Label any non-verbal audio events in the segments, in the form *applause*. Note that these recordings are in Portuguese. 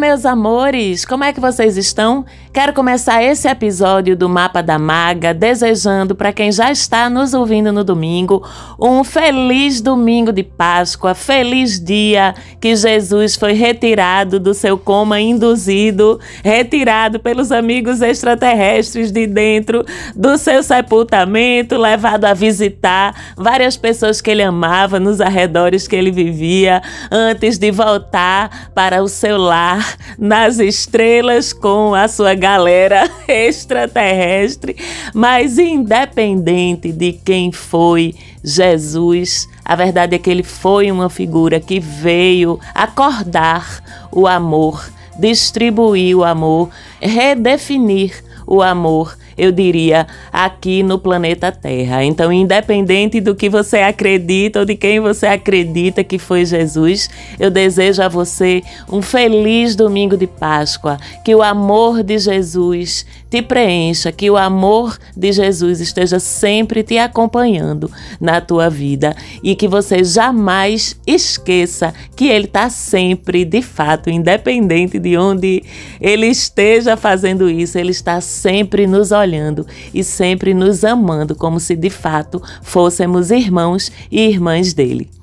Meus amores, como é que vocês estão? Quero começar esse episódio do Mapa da Maga desejando para quem já está nos ouvindo no domingo um feliz domingo de Páscoa, feliz dia que Jesus foi retirado do seu coma induzido, retirado pelos amigos extraterrestres de dentro do seu sepultamento, levado a visitar várias pessoas que ele amava nos arredores que ele vivia, antes de voltar para o seu lar nas estrelas com a sua galera *laughs* extraterrestre, mas independente de quem foi Jesus, a verdade é que ele foi uma figura que veio acordar o amor, distribuir o amor, redefinir o amor eu diria, aqui no planeta Terra. Então, independente do que você acredita ou de quem você acredita que foi Jesus, eu desejo a você um feliz domingo de Páscoa, que o amor de Jesus te preencha, que o amor de Jesus esteja sempre te acompanhando na tua vida e que você jamais esqueça que Ele está sempre, de fato, independente de onde Ele esteja fazendo isso, Ele está sempre nos olhando e sempre nos amando como se de fato fôssemos irmãos e irmãs dele.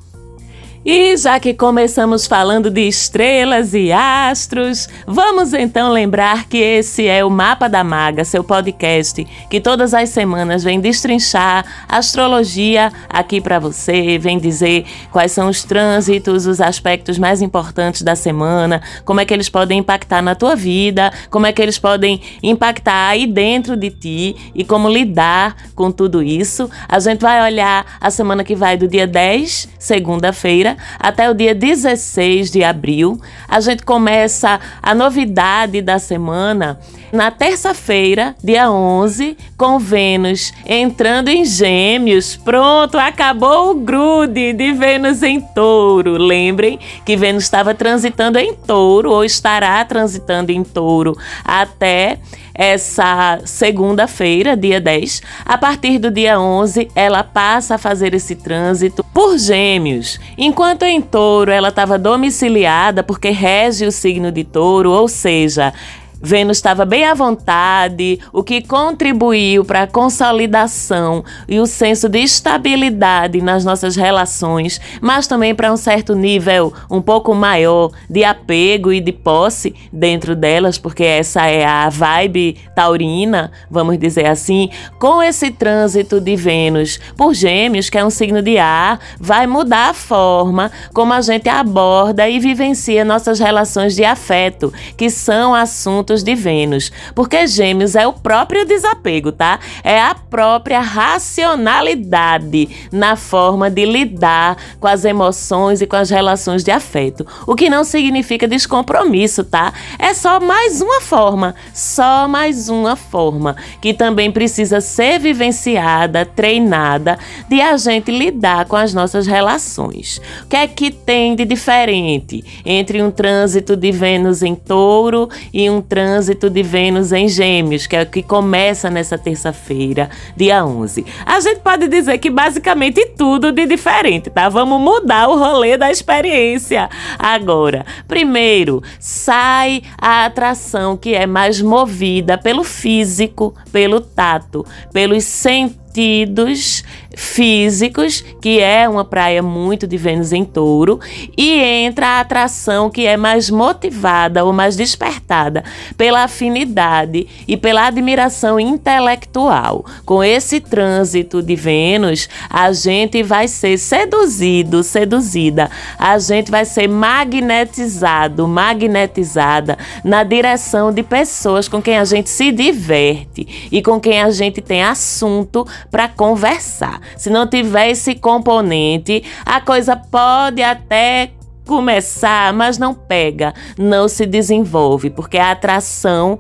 E já que começamos falando de estrelas e astros, vamos então lembrar que esse é o Mapa da Maga, seu podcast, que todas as semanas vem destrinchar astrologia aqui para você, vem dizer quais são os trânsitos, os aspectos mais importantes da semana, como é que eles podem impactar na tua vida, como é que eles podem impactar aí dentro de ti e como lidar com tudo isso. A gente vai olhar a semana que vai do dia 10, segunda-feira, até o dia 16 de abril. A gente começa a novidade da semana na terça-feira, dia 11, com Vênus entrando em Gêmeos. Pronto, acabou o grude de Vênus em Touro. Lembrem que Vênus estava transitando em Touro ou estará transitando em Touro até essa segunda-feira, dia 10. A partir do dia 11, ela passa a fazer esse trânsito por Gêmeos. Enquanto em Touro ela estava domiciliada porque rege o signo de Touro, ou seja, Vênus estava bem à vontade, o que contribuiu para a consolidação e o senso de estabilidade nas nossas relações, mas também para um certo nível um pouco maior de apego e de posse dentro delas, porque essa é a vibe taurina, vamos dizer assim. Com esse trânsito de Vênus por Gêmeos, que é um signo de ar, vai mudar a forma como a gente aborda e vivencia nossas relações de afeto, que são assuntos pontos de Vênus, porque Gêmeos é o próprio desapego, tá? É a própria racionalidade na forma de lidar com as emoções e com as relações de afeto, o que não significa descompromisso, tá? É só mais uma forma, só mais uma forma que também precisa ser vivenciada, treinada, de a gente lidar com as nossas relações. O que é que tem de diferente entre um trânsito de Vênus em touro e um trânsito trânsito de Vênus em Gêmeos, que é o que começa nessa terça-feira, dia 11. A gente pode dizer que basicamente tudo de diferente, tá? Vamos mudar o rolê da experiência agora. Primeiro, sai a atração que é mais movida pelo físico, pelo tato, pelos sentidos físicos, que é uma praia muito de Vênus em touro, e entra a atração que é mais motivada ou mais despertada pela afinidade e pela admiração intelectual. Com esse trânsito de Vênus, a gente vai ser seduzido, seduzida, a gente vai ser magnetizado, magnetizada na direção de pessoas com quem a gente se diverte e com quem a gente tem assunto para conversar. Se não tiver esse componente, a coisa pode até começar, mas não pega, não se desenvolve, porque a atração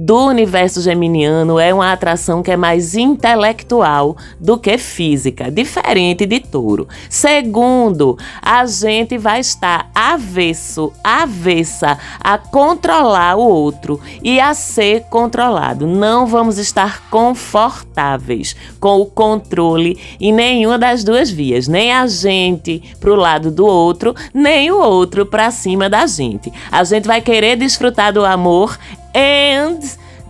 do universo geminiano é uma atração que é mais intelectual do que física, diferente de touro. Segundo, a gente vai estar avesso, avessa a controlar o outro e a ser controlado. Não vamos estar confortáveis com o controle em nenhuma das duas vias, nem a gente pro lado do outro, nem o outro para cima da gente. A gente vai querer desfrutar do amor and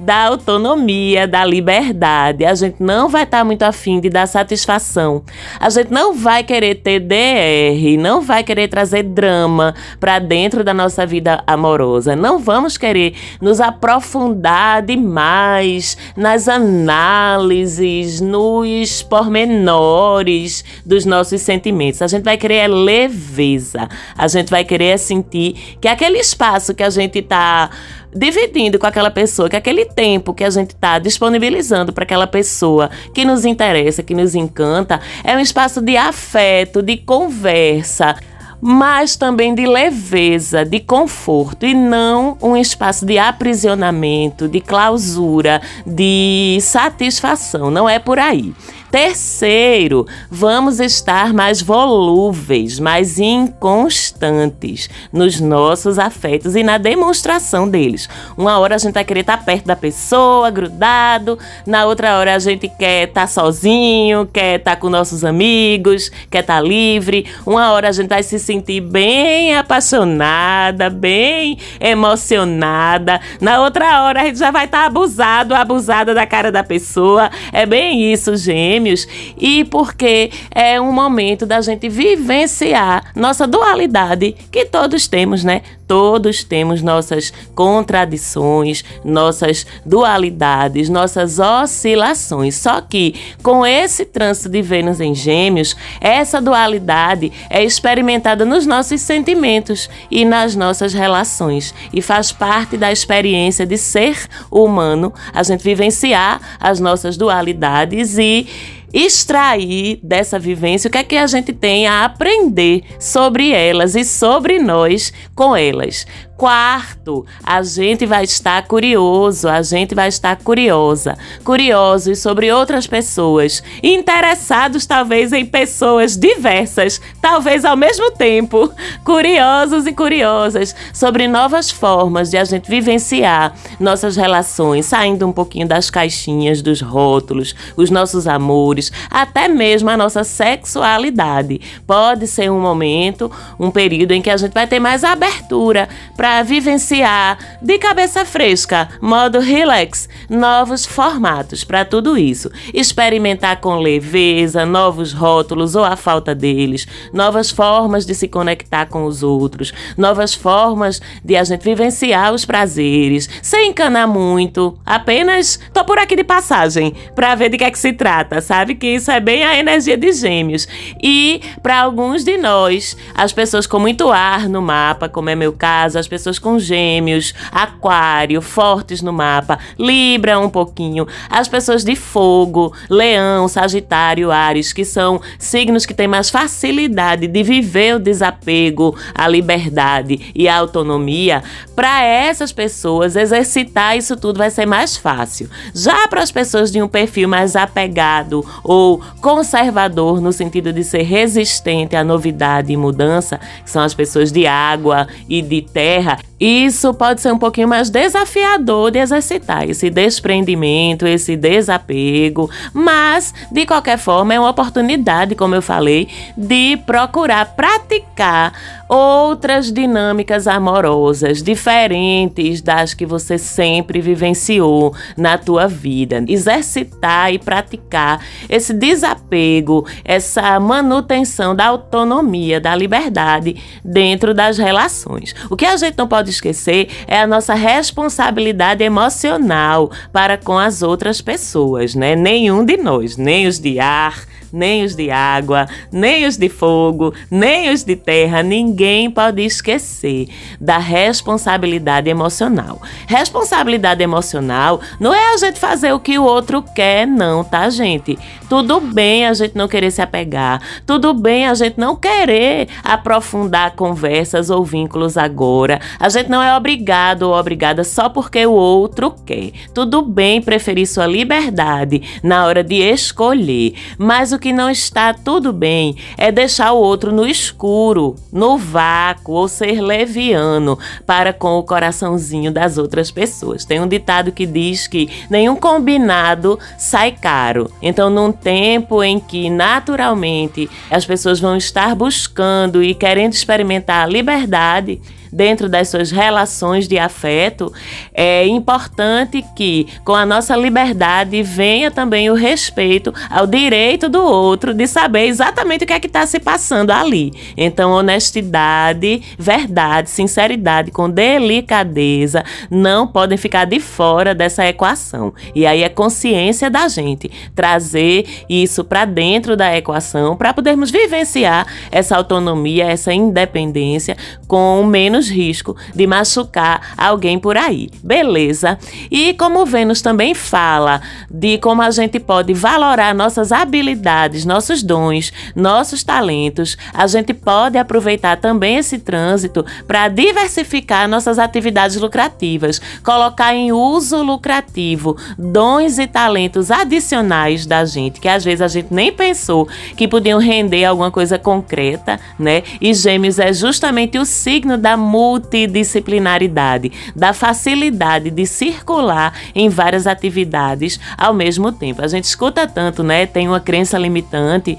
da autonomia, da liberdade. A gente não vai estar tá muito afim de dar satisfação. A gente não vai querer ter DR, não vai querer trazer drama para dentro da nossa vida amorosa. Não vamos querer nos aprofundar demais nas análises, nos pormenores dos nossos sentimentos. A gente vai querer é leveza. A gente vai querer sentir que aquele espaço que a gente está dividindo com aquela pessoa, que aquele tempo que a gente está disponibilizando para aquela pessoa que nos interessa, que nos encanta, é um espaço de afeto, de conversa mas também de leveza, de conforto e não um espaço de aprisionamento, de clausura, de satisfação. Não é por aí. Terceiro, vamos estar mais volúveis, mais inconstantes nos nossos afetos e na demonstração deles. Uma hora a gente vai querer estar perto da pessoa, grudado, na outra hora a gente quer estar sozinho, quer estar com nossos amigos, quer estar livre. Uma hora a gente vai se sentir bem apaixonada, bem emocionada. Na outra hora a gente já vai estar abusado, abusada da cara da pessoa. É bem isso, gente gêmeos e porque é um momento da gente vivenciar nossa dualidade que todos temos, né? Todos temos nossas contradições, nossas dualidades, nossas oscilações. Só que com esse trânsito de Vênus em Gêmeos, essa dualidade é experimentada nos nossos sentimentos e nas nossas relações e faz parte da experiência de ser humano, a gente vivenciar as nossas dualidades e extrair dessa vivência o que é que a gente tem a aprender sobre elas e sobre nós com elas. Quarto, a gente vai estar curioso, a gente vai estar curiosa, curiosos sobre outras pessoas, interessados talvez em pessoas diversas, talvez ao mesmo tempo, curiosos e curiosas sobre novas formas de a gente vivenciar nossas relações, saindo um pouquinho das caixinhas, dos rótulos, os nossos amores, até mesmo a nossa sexualidade. Pode ser um momento, um período em que a gente vai ter mais abertura para para vivenciar de cabeça fresca, modo relax, novos formatos para tudo isso. Experimentar com leveza, novos rótulos ou a falta deles, novas formas de se conectar com os outros, novas formas de a gente vivenciar os prazeres, sem encanar muito, apenas tô por aqui de passagem para ver de que é que se trata, sabe? Que isso é bem a energia de gêmeos. E para alguns de nós, as pessoas com muito ar no mapa, como é meu caso, as pessoas pessoas com gêmeos, aquário, fortes no mapa, Libra um pouquinho, as pessoas de fogo, leão, sagitário, ares, que são signos que têm mais facilidade de viver o desapego, a liberdade e a autonomia, para essas pessoas exercitar isso tudo vai ser mais fácil. Já para as pessoas de um perfil mais apegado ou conservador no sentido de ser resistente à novidade e mudança, que são as pessoas de água e de terra, isso pode ser um pouquinho mais desafiador de exercitar esse desprendimento, esse desapego, mas de qualquer forma é uma oportunidade, como eu falei, de procurar praticar outras dinâmicas amorosas diferentes das que você sempre vivenciou na tua vida. Exercitar e praticar esse desapego, essa manutenção da autonomia, da liberdade dentro das relações. O que a gente não pode esquecer é a nossa responsabilidade emocional para com as outras pessoas, né? Nenhum de nós, nem os de ar, nem os de água, nem os de fogo, nem os de terra, ninguém pode esquecer da responsabilidade emocional. Responsabilidade emocional não é a gente fazer o que o outro quer, não, tá, gente? Tudo bem a gente não querer se apegar, tudo bem a gente não querer aprofundar conversas ou vínculos agora. A gente não é obrigado ou obrigada só porque o outro quer. Tudo bem preferir sua liberdade na hora de escolher, mas o que não está tudo bem é deixar o outro no escuro, no vácuo ou ser leviano para com o coraçãozinho das outras pessoas. Tem um ditado que diz que nenhum combinado sai caro. Então, num tempo em que naturalmente as pessoas vão estar buscando e querendo experimentar a liberdade, dentro das suas relações de afeto, é importante que, com a nossa liberdade, venha também o respeito ao direito do outro de saber exatamente o que é que está se passando ali. Então, honestidade, verdade, sinceridade, com delicadeza, não podem ficar de fora dessa equação. E aí é consciência da gente trazer isso para dentro da equação para podermos vivenciar essa autonomia, essa independência com menos menos risco de machucar alguém por aí, beleza? E como Vênus também fala de como a gente pode valorar nossas habilidades, nossos dons, nossos talentos, a gente pode aproveitar também esse trânsito para diversificar nossas atividades lucrativas, colocar em uso lucrativo dons e talentos adicionais da gente, que às vezes a gente nem pensou que podiam render alguma coisa concreta, né? E Gêmeos é justamente o signo da multidisciplinaridade, da facilidade de circular em várias atividades ao mesmo tempo. A gente escuta tanto, né? Tem uma crença limitante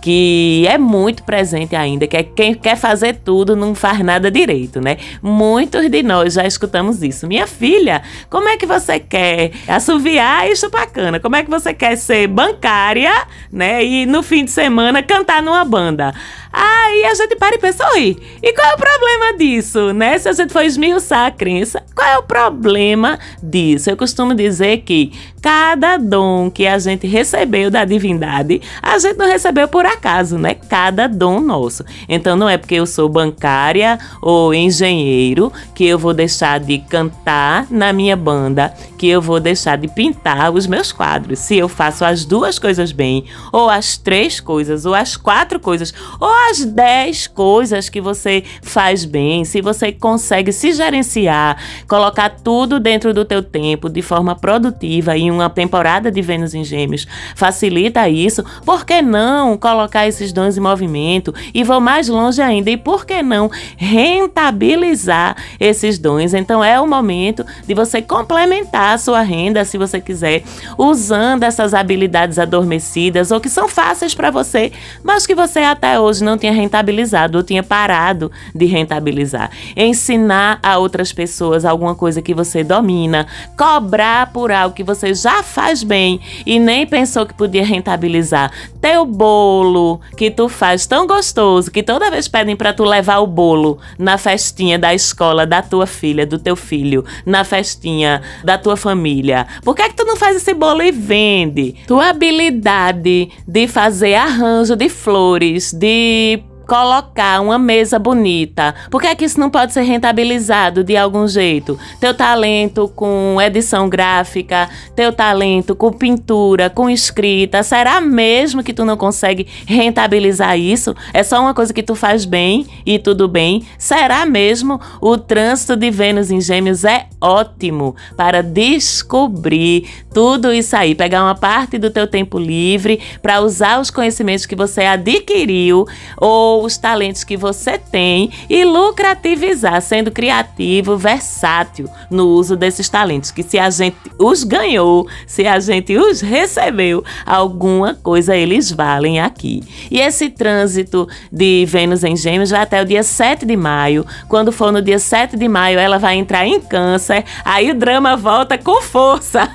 que é muito presente ainda, que é quem quer fazer tudo não faz nada direito, né? Muitos de nós já escutamos isso. Minha filha, como é que você quer assoviar e chupacana? Como é que você quer ser bancária, né? E no fim de semana cantar numa banda? Aí a gente para e pensa, oi, e qual é o problema disso, né? Se a gente for esmiuçar a crença, qual é o problema disso? Eu costumo dizer que cada dom que a gente recebeu da divindade, a gente não recebeu por acaso, né? Cada dom nosso. Então não é porque eu sou bancária ou engenheiro que eu vou deixar de cantar na minha banda, que eu vou deixar de pintar os meus quadros. Se eu faço as duas coisas bem, ou as três coisas, ou as quatro coisas, ou as 10 coisas que você faz bem, se você consegue se gerenciar, colocar tudo dentro do teu tempo de forma produtiva uma temporada de Vênus em Gêmeos, facilita isso, por que não colocar esses dons em movimento? E vou mais longe ainda, e por que não rentabilizar esses dons? Então é o momento de você complementar a sua renda, se você quiser, usando essas habilidades adormecidas ou que são fáceis para você, mas que você até hoje não não tinha rentabilizado ou tinha parado de rentabilizar. Ensinar a outras pessoas alguma coisa que você domina, cobrar por algo que você já faz bem e nem pensou que podia rentabilizar. Teu bolo que tu faz tão gostoso que toda vez pedem para tu levar o bolo na festinha da escola da tua filha, do teu filho, na festinha da tua família. Por que é que tu não faz esse bolo e vende? Tua habilidade de fazer arranjo de flores, de colocar uma mesa bonita. Por que, é que isso não pode ser rentabilizado de algum jeito? Teu talento com edição gráfica, teu talento com pintura, com escrita, será mesmo que tu não consegue rentabilizar isso? É só uma coisa que tu faz bem e tudo bem? Será mesmo? O trânsito de Vênus em Gêmeos é ótimo para descobrir tudo isso aí, pegar uma parte do teu tempo livre para usar os conhecimentos que você adquiriu ou os talentos que você tem e lucrativizar, sendo criativo, versátil no uso desses talentos. Que se a gente os ganhou, se a gente os recebeu, alguma coisa eles valem aqui. E esse trânsito de Vênus em Gêmeos vai até o dia 7 de maio. Quando for no dia 7 de maio, ela vai entrar em Câncer. Aí o drama volta com força.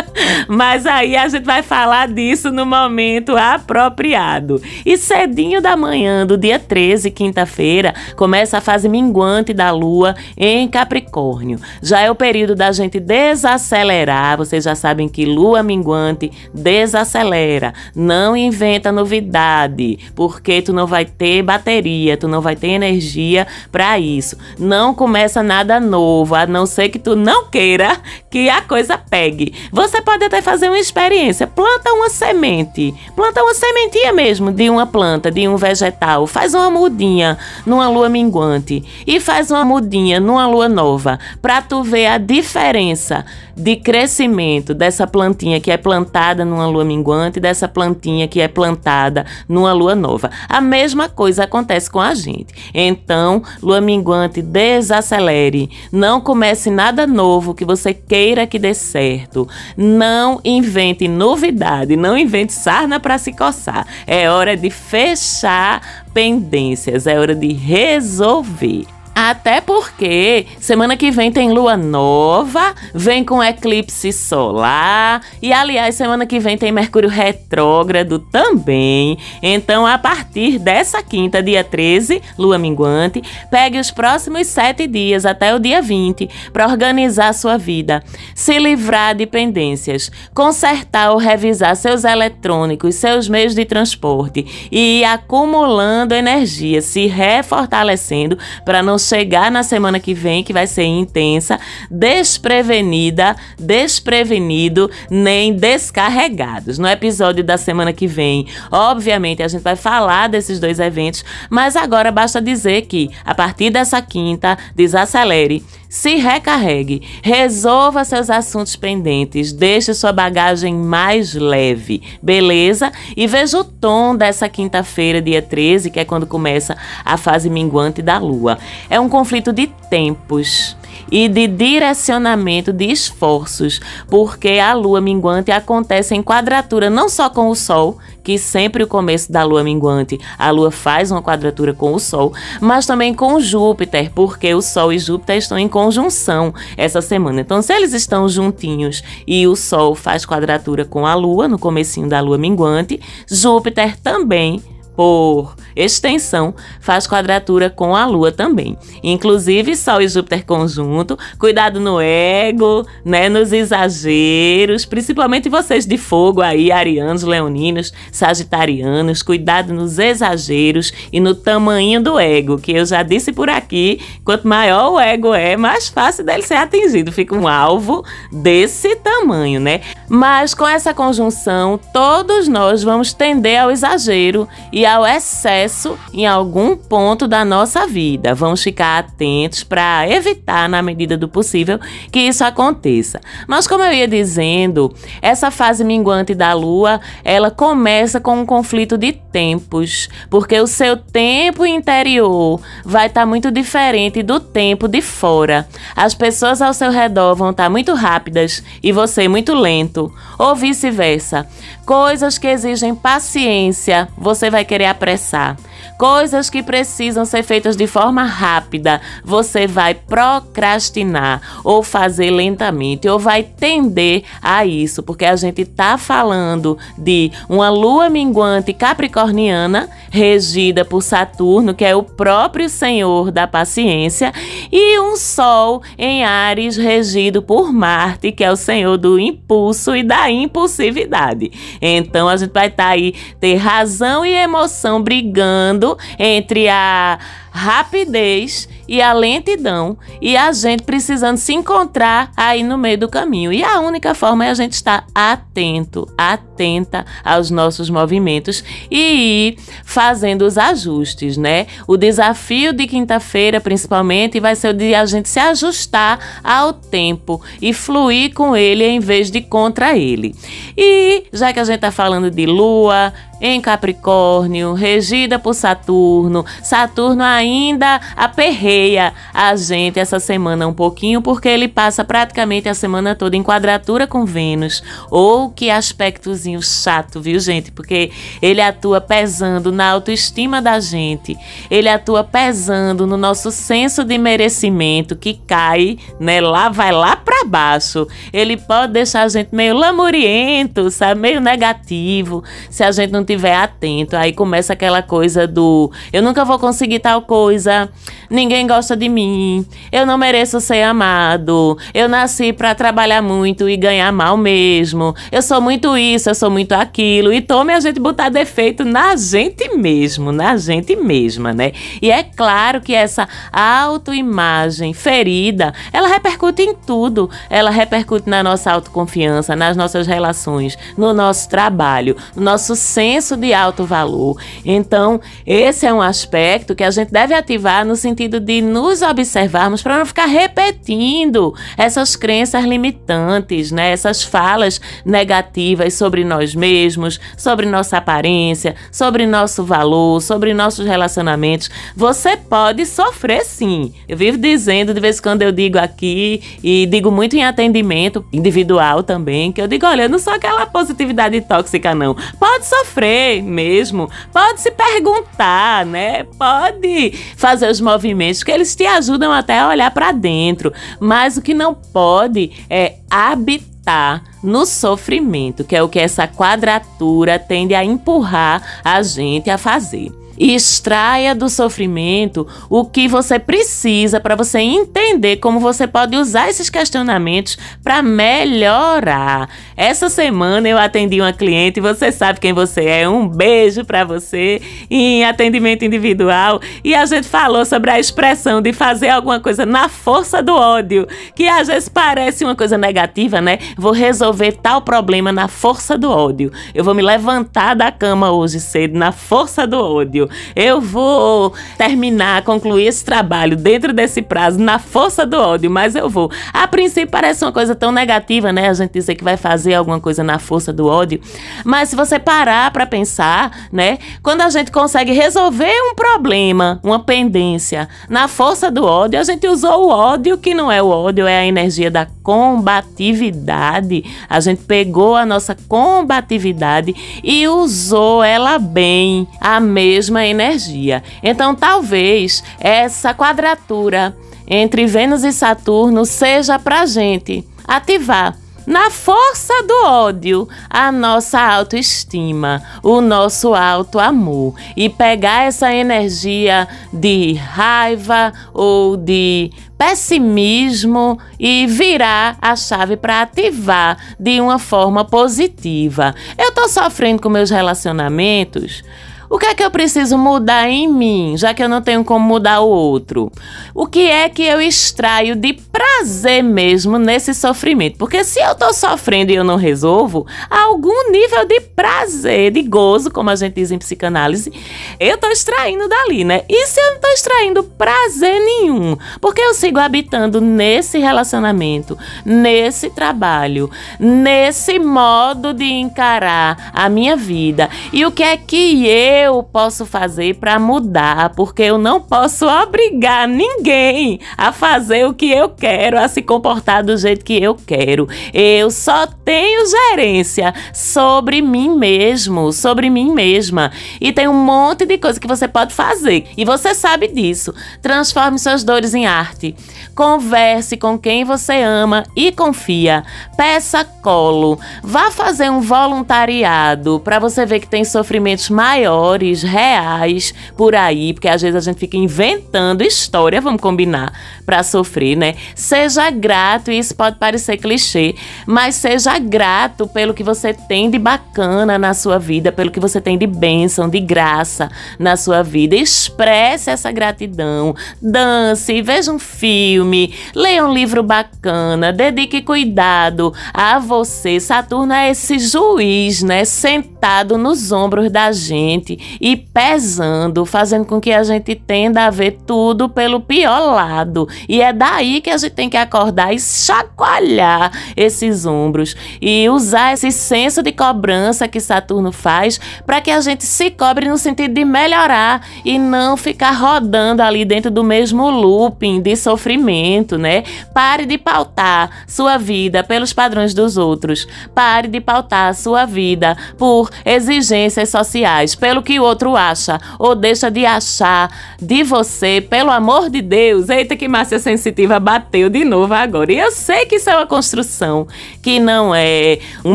*laughs* Mas aí a gente vai falar disso no momento apropriado. E cedinho da manhã do dia 13, quinta-feira, começa a fase minguante da lua em Capricórnio. Já é o período da gente desacelerar. Vocês já sabem que lua minguante desacelera, não inventa novidade, porque tu não vai ter bateria, tu não vai ter energia para isso. Não começa nada novo, a não ser que tu não queira que a coisa pegue. Você pode até fazer uma experiência, planta uma semente, planta uma sementinha mesmo de uma planta, de um vegetal, faz uma mudinha numa lua minguante e faz uma mudinha numa lua nova, para tu ver a diferença de crescimento dessa plantinha que é plantada numa lua minguante dessa plantinha que é plantada numa lua nova. A mesma coisa acontece com a gente. Então, lua minguante, desacelere, não comece nada novo que você queira que dê certo. Não invente novidade, não invente sarna para se coçar. É hora de fechar pendências, é hora de resolver. Até porque semana que vem tem lua nova, vem com eclipse solar e aliás, semana que vem tem Mercúrio retrógrado também. Então, a partir dessa quinta, dia 13, lua minguante, pegue os próximos sete dias até o dia 20 para organizar sua vida, se livrar de pendências, consertar ou revisar seus eletrônicos, seus meios de transporte e ir acumulando energia, se refortalecendo para não chegar na semana que vem, que vai ser intensa, desprevenida, desprevenido, nem descarregados. No episódio da semana que vem, obviamente, a gente vai falar desses dois eventos, mas agora basta dizer que, a partir dessa quinta, desacelere se recarregue, resolva seus assuntos pendentes, deixe sua bagagem mais leve, beleza? E veja o tom dessa quinta-feira, dia 13, que é quando começa a fase minguante da lua. É um conflito de tempos e de direcionamento de esforços, porque a lua minguante acontece em quadratura não só com o sol, que sempre o começo da lua minguante, a lua faz uma quadratura com o sol, mas também com Júpiter, porque o sol e Júpiter estão em conjunção essa semana. Então, se eles estão juntinhos e o sol faz quadratura com a lua no comecinho da lua minguante, Júpiter também por extensão, faz quadratura com a Lua também. Inclusive, Sol e Júpiter conjunto, cuidado no ego, né, nos exageros, principalmente vocês de fogo aí, arianos, leoninos, sagitarianos, cuidado nos exageros e no tamanho do ego, que eu já disse por aqui, quanto maior o ego é, mais fácil dele ser atingido, fica um alvo desse tamanho, né? Mas com essa conjunção, todos nós vamos tender ao exagero e ao excesso em algum ponto da nossa vida. Vamos ficar atentos para evitar, na medida do possível, que isso aconteça. Mas como eu ia dizendo, essa fase minguante da lua, ela começa com um conflito de tempos, porque o seu tempo interior vai estar tá muito diferente do tempo de fora. As pessoas ao seu redor vão estar tá muito rápidas e você muito lento, ou vice-versa. Coisas que exigem paciência, você vai querer apressar. Coisas que precisam ser feitas de forma rápida, você vai procrastinar ou fazer lentamente, ou vai tender a isso, porque a gente está falando de uma lua minguante capricorniana, regida por Saturno, que é o próprio senhor da paciência, e um sol em Ares, regido por Marte, que é o senhor do impulso e da impulsividade. Então a gente vai estar tá aí, ter razão e emoção brigando entre a rapidez e a lentidão e a gente precisando se encontrar aí no meio do caminho. E a única forma é a gente estar atento, atenta aos nossos movimentos e ir fazendo os ajustes, né? O desafio de quinta-feira, principalmente, vai ser o de a gente se ajustar ao tempo e fluir com ele em vez de contra ele. E já que a gente está falando de lua, em Capricórnio, regida por Saturno, Saturno ainda ainda aperreia a gente essa semana um pouquinho, porque ele passa praticamente a semana toda em quadratura com Vênus. Ou que aspectozinho chato, viu, gente? Porque ele atua pesando na autoestima da gente, ele atua pesando no nosso senso de merecimento que cai, né? Lá vai lá para baixo. Ele pode deixar a gente meio lamuriento, sabe? Meio negativo, se a gente não tiver atento. Aí começa aquela coisa do eu nunca vou conseguir tal coisa, coisa, ninguém gosta de mim, eu não mereço ser amado, eu nasci para trabalhar muito e ganhar mal mesmo, eu sou muito isso, eu sou muito aquilo. E tome a gente botar defeito na gente mesmo, na gente mesma, né? E é claro que essa autoimagem ferida, ela repercute em tudo. Ela repercute na nossa autoconfiança, nas nossas relações, no nosso trabalho, no nosso senso de alto valor. Então, esse é um aspecto que a gente deve ativar no sentido de nos observarmos para não ficar repetindo essas crenças limitantes, né? Essas falas negativas sobre nós mesmos, sobre nossa aparência, sobre nosso valor, sobre nossos relacionamentos. Você pode sofrer sim. Eu vivo dizendo de vez em quando eu digo aqui e digo muito em atendimento individual também, que eu digo, olha, eu não sou aquela positividade tóxica não. Pode sofrer mesmo, pode se perguntar, né? Pode fazer os movimentos que eles te ajudam até a olhar para dentro, mas o que não pode é habitar no sofrimento, que é o que essa quadratura tende a empurrar a gente a fazer e extraia do sofrimento o que você precisa para você entender como você pode usar esses questionamentos para melhorar. Essa semana eu atendi uma cliente, você sabe quem você é. Um beijo para você em atendimento individual e a gente falou sobre a expressão de fazer alguma coisa na força do ódio, que às vezes parece uma coisa negativa, né? Vou resolver tal problema na força do ódio. Eu vou me levantar da cama hoje cedo na força do ódio eu vou terminar, concluir esse trabalho dentro desse prazo, na força do ódio, mas eu vou. A princípio parece uma coisa tão negativa, né? A gente dizer que vai fazer alguma coisa na força do ódio. Mas se você parar para pensar, né? Quando a gente consegue resolver um problema, uma pendência, na força do ódio, a gente usou o ódio, que não é o ódio, é a energia da combatividade. A gente pegou a nossa combatividade e usou ela bem, a mesma energia. Então, talvez essa quadratura entre Vênus e Saturno seja para gente ativar na força do ódio, a nossa autoestima, o nosso alto amor e pegar essa energia de raiva ou de pessimismo e virar a chave para ativar de uma forma positiva. Eu tô sofrendo com meus relacionamentos o que é que eu preciso mudar em mim, já que eu não tenho como mudar o outro? O que é que eu extraio de prazer mesmo nesse sofrimento? Porque se eu tô sofrendo e eu não resolvo, algum nível de prazer, de gozo, como a gente diz em psicanálise, eu tô extraindo dali, né? E se eu não tô extraindo prazer nenhum? Porque eu sigo habitando nesse relacionamento, nesse trabalho, nesse modo de encarar a minha vida. E o que é que eu eu posso fazer para mudar, porque eu não posso obrigar ninguém a fazer o que eu quero, a se comportar do jeito que eu quero. Eu só tenho gerência sobre mim mesmo, sobre mim mesma. E tem um monte de coisa que você pode fazer. E você sabe disso. Transforme suas dores em arte. Converse com quem você ama e confia. Peça colo. Vá fazer um voluntariado para você ver que tem sofrimentos maiores reais por aí, porque às vezes a gente fica inventando história, vamos combinar, para sofrer, né? Seja grato, e isso pode parecer clichê, mas seja grato pelo que você tem de bacana na sua vida, pelo que você tem de bênção, de graça na sua vida. Expresse essa gratidão, dance, veja um filme, leia um livro bacana, dedique cuidado a você. Saturno é esse juiz, né? Sentado nos ombros da gente e pesando, fazendo com que a gente tenda a ver tudo pelo pior lado. E é daí que a gente tem que acordar e chacoalhar esses ombros e usar esse senso de cobrança que Saturno faz para que a gente se cobre no sentido de melhorar e não ficar rodando ali dentro do mesmo looping de sofrimento, né? Pare de pautar sua vida pelos padrões dos outros. Pare de pautar sua vida por exigências sociais, pelo que o outro acha ou deixa de achar de você, pelo amor de Deus. Eita, que Márcia Sensitiva bateu de novo agora. E eu sei que isso é uma construção, que não é um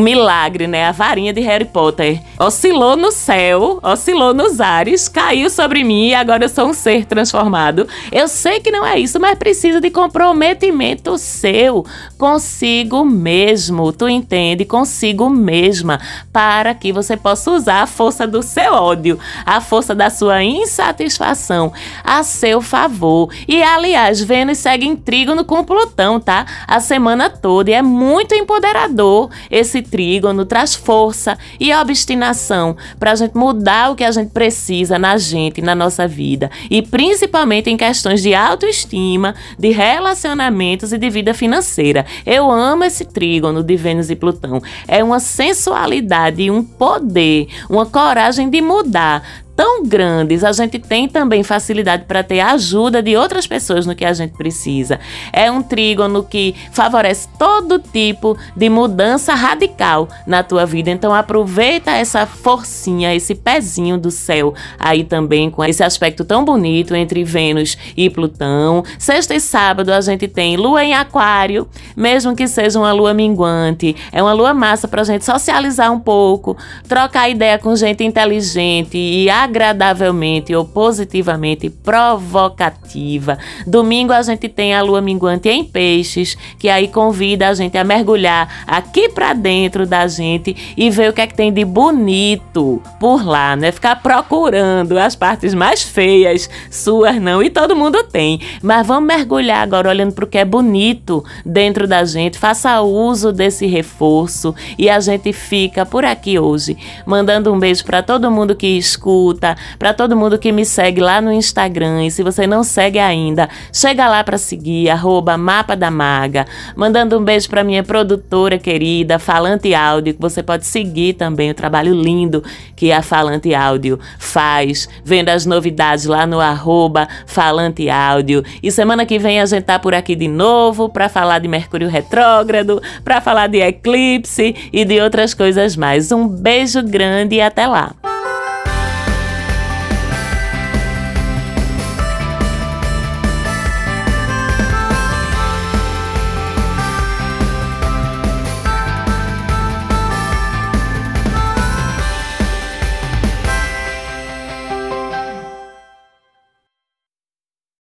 milagre, né? A varinha de Harry Potter oscilou no céu, oscilou nos ares, caiu sobre mim e agora eu sou um ser transformado. Eu sei que não é isso, mas precisa de comprometimento seu consigo mesmo. Tu entende? Consigo mesma. Para que você possa usar a força do seu ódio, a força da sua insatisfação a seu favor. E aliás, Vênus segue em trígono com Plutão, tá? A semana toda. E é muito empoderador esse trígono, traz força e obstinação para a gente mudar o que a gente precisa na gente, na nossa vida. E principalmente em questões de autoestima, de relacionamentos e de vida financeira. Eu amo esse trígono de Vênus e Plutão. É uma sensualidade um poder, uma coragem de mudar Ta tão grandes, a gente tem também facilidade para ter ajuda de outras pessoas no que a gente precisa. É um trígono que favorece todo tipo de mudança radical na tua vida. Então aproveita essa forcinha, esse pezinho do céu aí também com esse aspecto tão bonito entre Vênus e Plutão. Sexta e sábado a gente tem lua em aquário, mesmo que seja uma lua minguante. É uma lua massa para a gente socializar um pouco, trocar ideia com gente inteligente e agradavelmente ou positivamente provocativa. Domingo a gente tem a lua minguante em peixes, que aí convida a gente a mergulhar aqui para dentro da gente e ver o que é que tem de bonito por lá, né? Ficar procurando as partes mais feias, suas não, e todo mundo tem. Mas vamos mergulhar agora olhando para o que é bonito dentro da gente. Faça uso desse reforço e a gente fica por aqui hoje, mandando um beijo para todo mundo que escuta para todo mundo que me segue lá no Instagram. E se você não segue ainda, chega lá para seguir, arroba Mapa da Maga. Mandando um beijo para minha produtora querida, Falante Áudio, que você pode seguir também o trabalho lindo que a Falante Áudio faz, vendo as novidades lá no arroba Falante Áudio. E semana que vem a gente tá por aqui de novo para falar de Mercúrio Retrógrado, para falar de eclipse e de outras coisas mais. Um beijo grande e até lá!